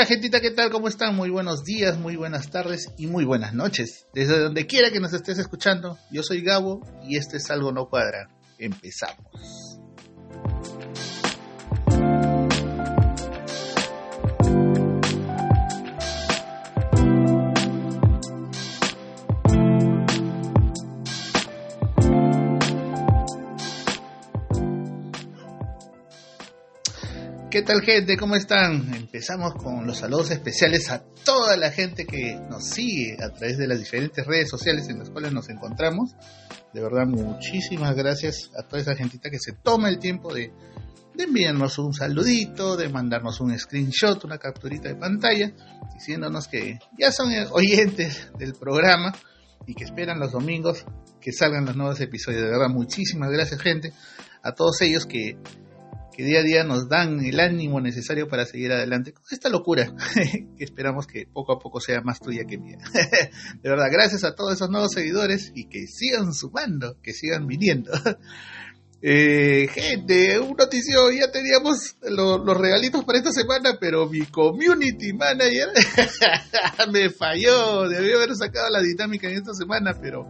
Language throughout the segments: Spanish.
Hola gentita, ¿qué tal? ¿Cómo están? Muy buenos días, muy buenas tardes y muy buenas noches. Desde donde quiera que nos estés escuchando, yo soy Gabo y este es Algo No Cuadra. Empezamos. ¿Qué tal gente? ¿Cómo están? Empezamos con los saludos especiales a toda la gente que nos sigue a través de las diferentes redes sociales en las cuales nos encontramos. De verdad, muchísimas gracias a toda esa gentita que se toma el tiempo de, enviarnos un saludito, de mandarnos un screenshot, una capturita de pantalla, diciéndonos que ya son oyentes del programa y que esperan los domingos que salgan los nuevos episodios. De verdad, muchísimas gracias gente a todos ellos que que día a día nos dan el ánimo necesario para seguir adelante con esta locura que esperamos que poco a poco sea más tuya que mía. De verdad, gracias a todos esos nuevos seguidores y que sigan sumando, que sigan viniendo. Eh, gente, un noticio, ya teníamos los regalitos para esta semana, pero mi community manager me falló, debió haber sacado la dinámica en esta semana, pero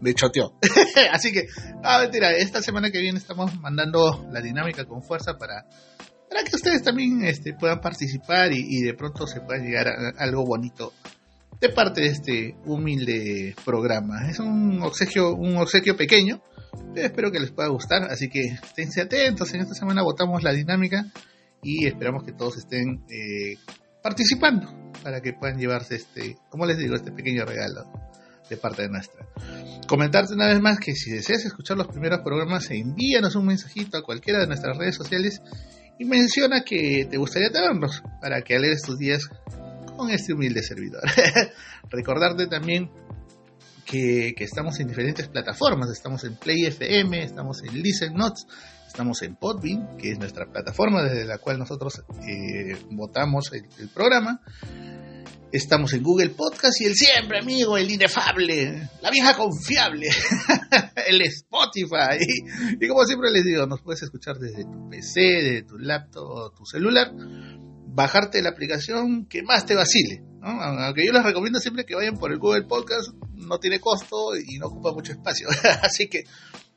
me choteó. Así que, ah, mentira, esta semana que viene estamos mandando la dinámica con fuerza para, para que ustedes también este, puedan participar y, de pronto se pueda llegar a, algo bonito de parte de este humilde programa. Es un obsequio, un obsequio pequeño, pero espero que les pueda gustar, así que esténse atentos. En esta semana votamos la dinámica y esperamos que todos estén eh, participando para que puedan llevarse este, como les digo, este pequeño regalo de parte de nuestra. Comentarte una vez más que si deseas escuchar los primeros programas, envíanos un mensajito a cualquiera de nuestras redes sociales y menciona que te gustaría tenerlos para que alegres tus días con este humilde servidor. Recordarte también que, estamos en diferentes plataformas, estamos en Play FM, estamos en Listen Notes, estamos en Podbean, que es nuestra plataforma desde la cual nosotros eh, votamos el programa. Estamos en Google Podcast y el siempre amigo, el inefable, la vieja confiable, el Spotify. Y, como siempre les digo, nos puedes escuchar desde tu PC, desde tu laptop tu celular, bajarte la aplicación que más te vacile. Aunque yo les recomiendo siempre que vayan por el Google Podcast, no tiene costo y no ocupa mucho espacio. Así que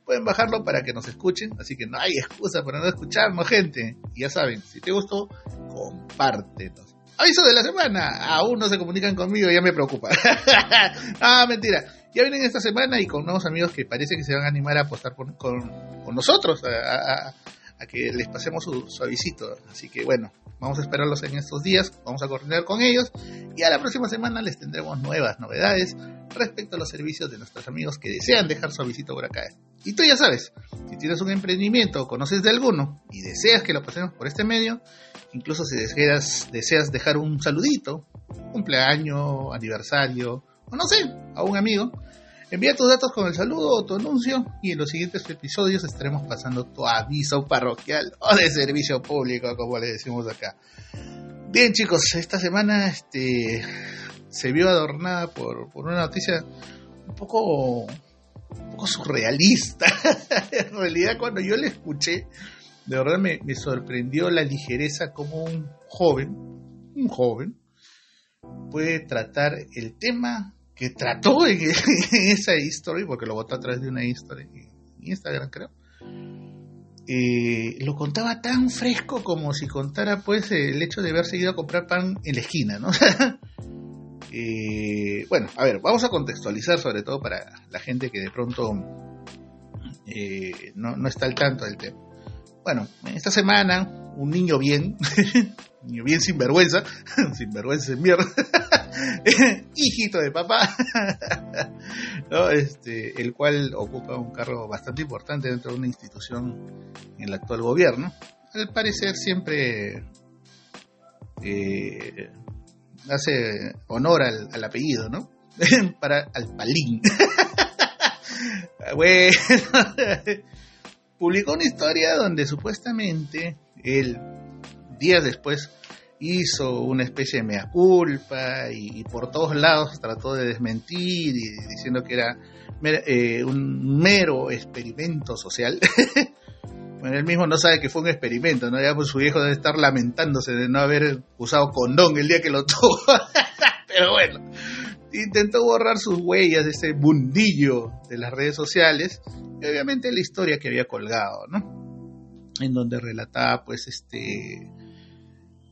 pueden bajarlo para que nos escuchen. Así que no hay excusa para no escucharnos, gente. Y ya saben, si te gustó, compártenos aviso de la semana. Aún no se comunican conmigo, ya me preocupa. ah, mentira. Ya vienen esta semana y con nuevos amigos que parece que se van a animar a apostar con, nosotros, a, que les pasemos su, su, avisito. Así que bueno, vamos a esperarlos en estos días, vamos a coordinar con ellos y a la próxima semana les tendremos nuevas novedades respecto a los servicios de nuestros amigos que desean dejar su avisito por acá. Y tú ya sabes, si tienes un emprendimiento o conoces de alguno y deseas que lo pasemos por este medio, incluso si deseas, deseas dejar un saludito, cumpleaños, aniversario, o no sé, a un amigo, envía tus datos con el saludo o tu anuncio y en los siguientes episodios estaremos pasando tu aviso parroquial o de servicio público, como le decimos acá. Bien chicos, esta semana este, se vio adornada por, por una noticia un poco un poco surrealista. en realidad, cuando yo la escuché, de verdad me, sorprendió la ligereza como un joven, un joven, puede tratar el tema que trató en, esa historia, porque lo votó a través de una historia en Instagram, creo. Eh, lo contaba tan fresco como si contara pues el hecho de haber seguido a comprar pan en la esquina, ¿no? Eh, bueno, a ver, vamos a contextualizar sobre todo para la gente que de pronto eh, no, está al tanto del tema. Bueno, esta semana un niño bien, niño bien sin vergüenza, sin vergüenza en mierda, hijito de papá, este, el cual ocupa un cargo bastante importante dentro de una institución en el actual gobierno. Al parecer siempre eh, hace honor al, apellido, ¿no? Para al palín. bueno, publicó una historia donde supuestamente él, días después, hizo una especie de mea culpa y, por todos lados trató de desmentir y diciendo que era eh, un mero experimento social. Bueno, él mismo no sabe que fue un experimento, ¿no? Ya pues su viejo debe estar lamentándose de no haber usado condón el día que lo tuvo. Pero bueno, intentó borrar sus huellas de ese mundillo de las redes sociales y obviamente la historia que había colgado, ¿no? En donde relataba pues este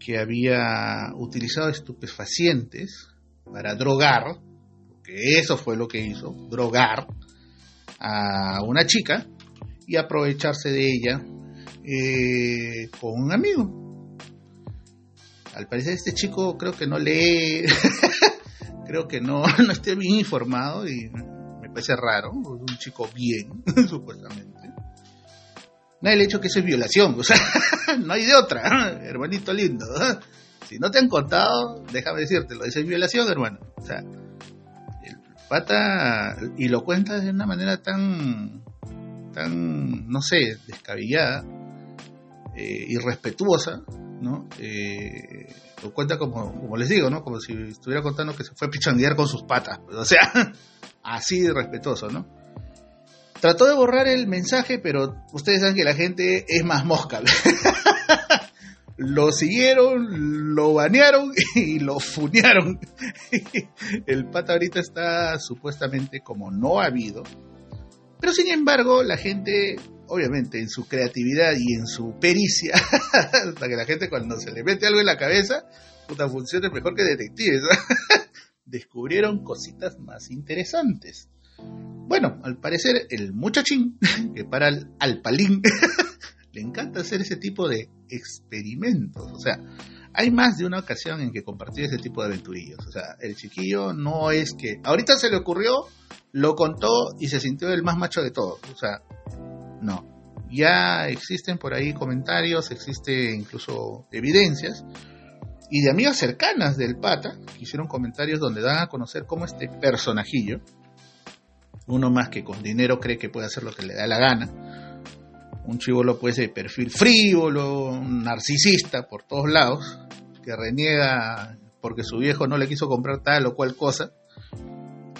que había utilizado estupefacientes para drogar, porque eso fue lo que hizo, drogar a una chica y aprovecharse de ella eh, con un amigo. Al parecer este chico creo que no lee, creo que no, no esté bien informado y me parece raro, un chico bien, supuestamente. No el hecho que eso es violación, o sea, no hay de otra, hermanito lindo. Si no te han contado, déjame decírtelo, eso es violación, hermano. O sea, el pata, y lo cuenta de una manera tan, tan, no sé, descabellada, eh, irrespetuosa, ¿no? Eh, lo cuenta como, como les digo, ¿no? Como si estuviera contando que se fue a pichandear con sus patas. O sea, así de respetuoso, ¿no? Trató de borrar el mensaje, pero ustedes saben que la gente es más mosca. lo siguieron, lo banearon y lo funearon. el pata ahorita está supuestamente como no ha habido. Pero sin embargo, la gente, obviamente, en su creatividad y en su pericia, hasta que la gente cuando se le mete algo en la cabeza, puta, funciona mejor que detectives. Descubrieron cositas más interesantes. Bueno, al parecer el muchachín, que para el alpalín, le encanta hacer ese tipo de experimentos. O sea, hay más de una ocasión en que compartió ese tipo de aventurillos. O sea, el chiquillo no es que... Ahorita se le ocurrió, lo contó y se sintió el más macho de todos. O sea, no. Ya existen por ahí comentarios, existe incluso evidencias. Y de amigas cercanas del pata, hicieron comentarios donde dan a conocer cómo este personajillo uno más que con dinero cree que puede hacer lo que le da la gana. Un chivolo puede ser de perfil frívolo, narcisista por todos lados, que reniega porque su viejo no le quiso comprar tal o cual cosa,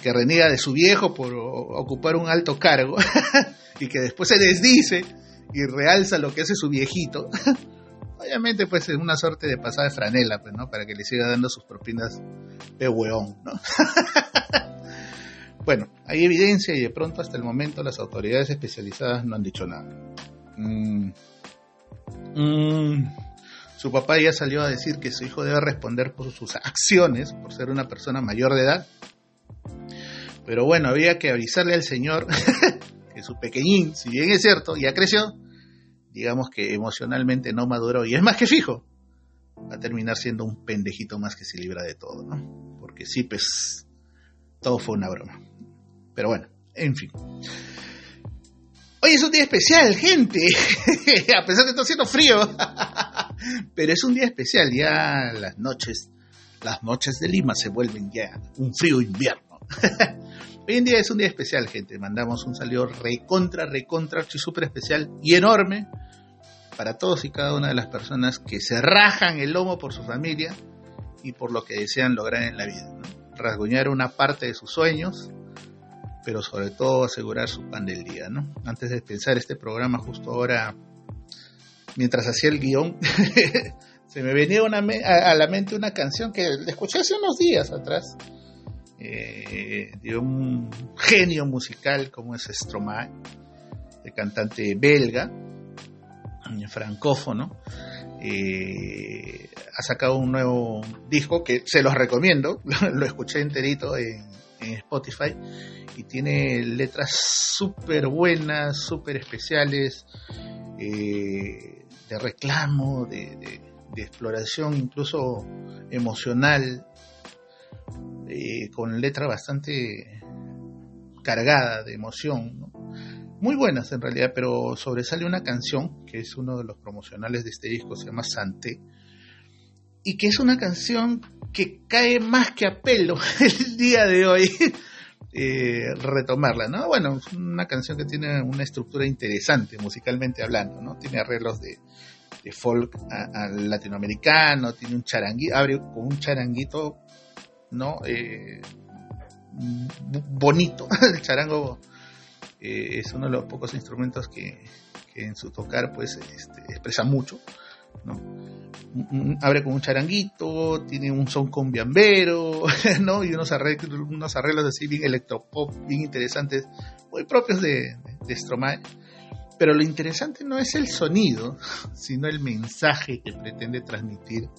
que reniega de su viejo por ocupar un alto cargo y que después se desdice y realza lo que hace su viejito. Obviamente, pues es una suerte de pasada de franela, pues, ¿no? Para que le siga dando sus propinas de hueón, ¿no? Bueno, hay evidencia y de pronto hasta el momento las autoridades especializadas no han dicho nada. Mm. Mm. Su papá ya salió a decir que su hijo debe responder por sus acciones, por ser una persona mayor de edad. Pero bueno, había que avisarle al señor que su pequeñín, si bien es cierto, ya creció, digamos que emocionalmente no maduró y es más que fijo, va a terminar siendo un pendejito más que se libra de todo, ¿no? Porque sí, pues todo fue una broma. Pero bueno, en fin. Hoy es un día especial, gente. A pesar de que está haciendo frío. Pero es un día especial. Ya las noches, las noches de Lima se vuelven ya un frío invierno. Hoy en día es un día especial, gente. Mandamos un saludo recontra, recontra, súper especial y enorme para todos y cada una de las personas que se rajan el lomo por su familia y por lo que desean lograr en la vida. Rasguñar una parte de sus sueños pero sobre todo asegurar su pan del día, ¿no? Antes de pensar este programa justo ahora, mientras hacía el guion, se me venía a, la mente una canción que escuché hace unos días atrás, eh, de un genio musical como es Stromae, de cantante belga, francófono, eh, ha sacado un nuevo disco que se los recomiendo, lo escuché enterito en, en Spotify y tiene letras súper buenas, súper especiales, eh, de reclamo, de, exploración incluso emocional, eh, con letra bastante cargada de emoción. Muy buenas en realidad, pero sobresale una canción que es uno de los promocionales de este disco, se llama Santé, y que es una canción que cae más que a pelo el día de hoy eh, retomarla, ¿no? Bueno, una canción que tiene una estructura interesante musicalmente hablando, ¿no? Tiene arreglos de, folk latinoamericano, tiene un charanguito, abre con un charanguito, ¿no? Eh, bonito, el charango eh, es uno de los pocos instrumentos que, que en su tocar pues este, expresa mucho. ¿no? Abre con un charanguito, tiene un son con biambero, ¿no? Y unos arreglos, unos arreglos así bien electropop, bien interesantes, muy propios de, de Stromae. Pero lo interesante no es el sonido, sino el mensaje que pretende transmitir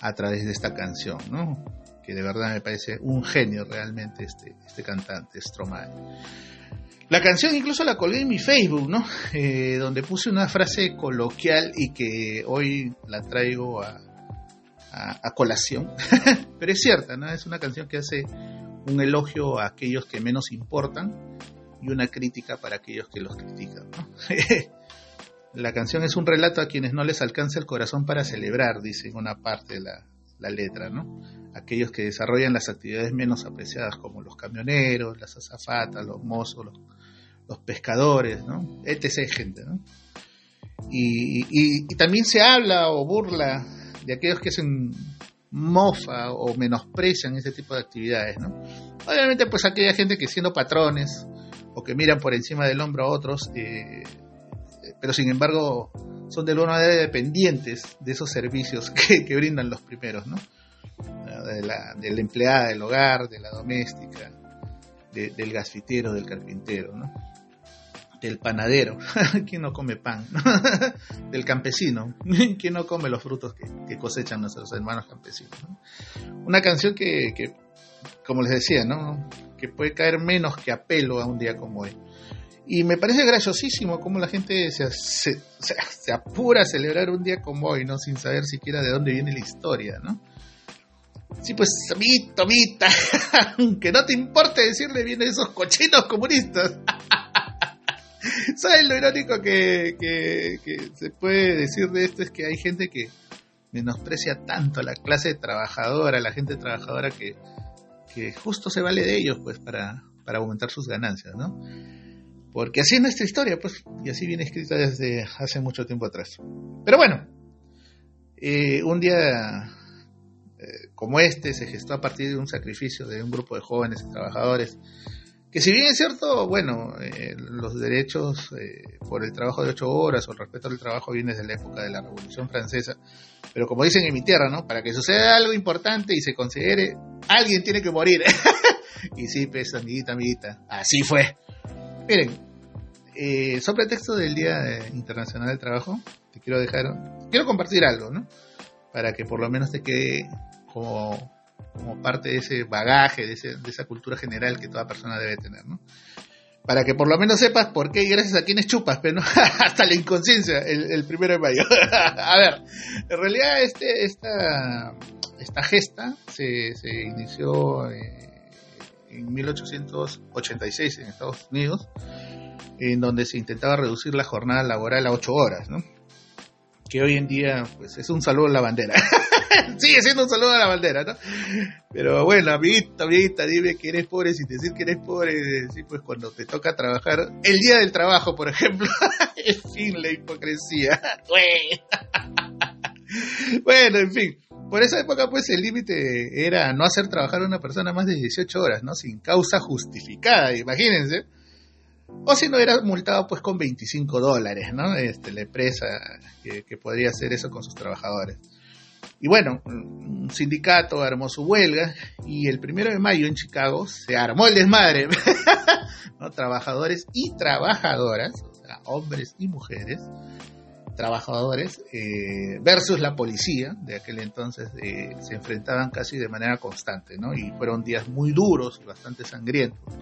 a través de esta canción, ¿no? Que de verdad me parece un genio realmente este, este cantante, Stromae. La canción incluso la colgué en mi Facebook, ¿no? Eh, donde puse una frase coloquial y que hoy la traigo a, a, colación. Pero es cierta, ¿no? Es una canción que hace un elogio a aquellos que menos importan y una crítica para aquellos que los critican, ¿no? la canción es un relato a quienes no les alcanza el corazón para celebrar, dice en una parte de la, la letra, ¿no? Aquellos que desarrollan las actividades menos apreciadas como los camioneros, las azafatas, los mozos, los, pescadores, ¿no? etc. gente, ¿no? Y, también se habla o burla de aquellos que hacen mofa o menosprecian ese tipo de actividades, ¿no? Obviamente, pues aquella gente que siendo patrones o que miran por encima del hombro a otros, eh, pero sin embargo son de alguna manera dependientes de esos servicios que, brindan los primeros, ¿no? De la, de la empleada del hogar, de la doméstica, del gasfitero, del carpintero, ¿no? del panadero, ¿quién no come pan? del campesino, ¿quién no come los frutos que, cosechan nuestros hermanos campesinos? Una canción que, como les decía, ¿no? que puede caer menos que a pelo a un día como hoy. Y me parece graciosísimo cómo la gente se, se, apura a celebrar un día como hoy, ¿no? Sin saber siquiera de dónde viene la historia, ¿no? Sí, pues, amita, amita, que no te importe decirle bien esos cochinos comunistas. ¿Sabes lo irónico que, se puede decir de esto? Es que hay gente que menosprecia tanto a la clase trabajadora, a la gente trabajadora que, justo se vale de ellos pues para, aumentar sus ganancias, ¿no? Porque así es nuestra historia, pues, y así viene escrita desde hace mucho tiempo atrás. Pero bueno, eh, un día eh, como este se gestó a partir de un sacrificio de un grupo de jóvenes trabajadores que si bien es cierto, bueno, eh, los derechos eh, por el trabajo de ocho horas o el respeto al trabajo viene desde la época de la Revolución Francesa, pero como dicen en mi tierra, ¿no? Para que suceda algo importante y se considere, alguien tiene que morir. y sí, pues, amiguita, amiguita, así fue. Miren, eh, sobre texto del Día Internacional del Trabajo, te quiero dejar, quiero compartir algo, ¿no? Para que por lo menos te quede como como parte de ese bagaje, de, esa cultura general que toda persona debe tener, ¿no? Para que por lo menos sepas por qué y gracias a quienes chupas, pero hasta la inconsciencia el, primero de mayo. a ver, en realidad este, esta, esta gesta se, inició eh, en 1886 en Estados Unidos, en donde se intentaba reducir la jornada laboral a 8 horas, ¿no? Que hoy en día pues es un saludo a la bandera. Sigue siendo un saludo a la bandera, ¿no? Pero bueno, amiguita, amiguita, dime que eres pobre sin decir que eres pobre, sí, pues cuando te toca trabajar, el día del trabajo, por ejemplo, es fin la hipocresía. bueno, en fin. Por esa época, pues, el límite era no hacer trabajar a una persona más de 18 horas, ¿no? Sin causa justificada, imagínense. O si no, era multado, pues, con 25 dólares, ¿no? Este, la empresa que, podría hacer eso con sus trabajadores. Y bueno, un sindicato armó su huelga y el primero de mayo en Chicago se armó el desmadre. ¿no? Trabajadores y trabajadoras, hombres y mujeres, trabajadores, eh, versus la policía de aquel entonces, eh, se enfrentaban casi de manera constante, ¿no? Y fueron días muy duros y bastante sangrientos.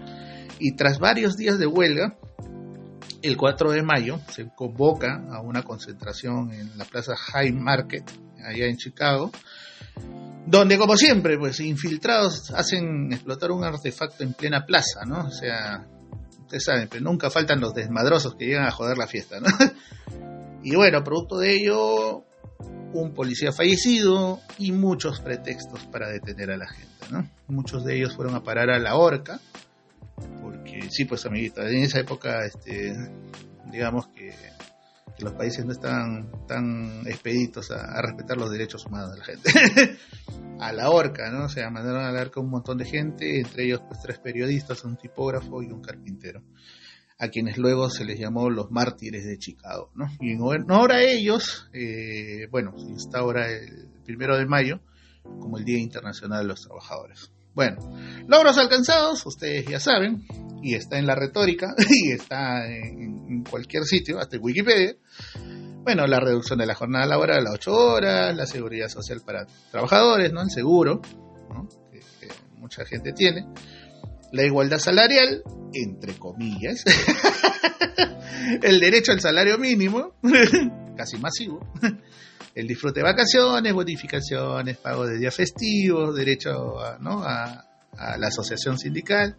Y tras varios días de huelga, el 4 de mayo se convoca a una concentración en la plaza High Market, allá en Chicago, donde como siempre, pues infiltrados hacen explotar un artefacto en plena plaza, ¿no? O sea, ustedes saben, pero nunca faltan los desmadrosos que llegan a joder la fiesta, ¿no? Y bueno, producto de ello, un policía fallecido y muchos pretextos para detener a la gente, ¿no? Muchos de ellos fueron a parar a la horca, porque sí, pues amiguita, en esa época, este, digamos que los países no están tan expeditos a, respetar los derechos humanos de la gente. a la horca, ¿no? O sea, mandaron a la horca un montón de gente, entre ellos pues tres periodistas, un tipógrafo y un carpintero. a quienes luego se les llamó los mártires de Chicago. ¿no? Y en honor a ellos, eh, bueno, se instaura el primero de mayo como el Día Internacional de los Trabajadores. Bueno, logros alcanzados, ustedes ya saben, y está en la retórica, y está en, cualquier sitio, hasta en Wikipedia. Bueno, la reducción de la jornada laboral a 8 horas, la seguridad social para trabajadores, ¿no? El seguro, que, mucha gente tiene. La igualdad salarial, entre comillas. el derecho al salario mínimo, casi masivo el disfrute de vacaciones, bonificaciones, pago de días festivos, derecho a, ¿no? a, la asociación sindical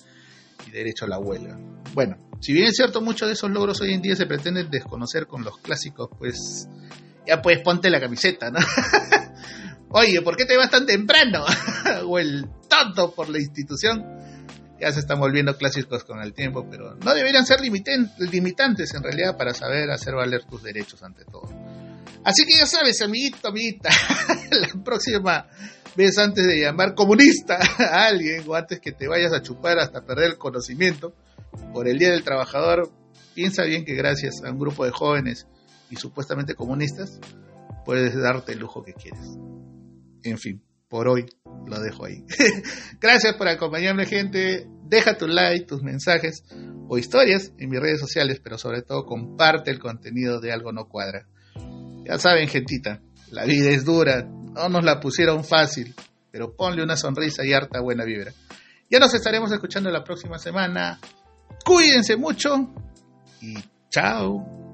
y derecho a la huelga. Bueno, si bien es cierto, muchos de esos logros hoy en día se pretenden desconocer con los clásicos, pues ya pues ponte la camiseta, ¿no? Oye, ¿por qué te vas tan temprano? o el tonto por la institución. Ya se están volviendo clásicos con el tiempo, pero no deberían ser limitantes en realidad para saber hacer valer tus derechos ante todo. Así que ya sabes, amiguito, amiguita, la próxima vez antes de llamar comunista a alguien o antes que te vayas a chupar hasta perder el conocimiento por el Día del Trabajador, piensa bien que gracias a un grupo de jóvenes y supuestamente comunistas puedes darte el lujo que quieres. En fin, por hoy lo dejo ahí. gracias por acompañarme gente. Deja tu like, tus mensajes o historias en mis redes sociales, pero sobre todo comparte el contenido de Algo No Cuadra. Ya saben, gentita, la vida es dura, no nos la pusieron fácil, pero ponle una sonrisa y harta buena vibra. Ya nos estaremos escuchando la próxima semana. Cuídense mucho y chao.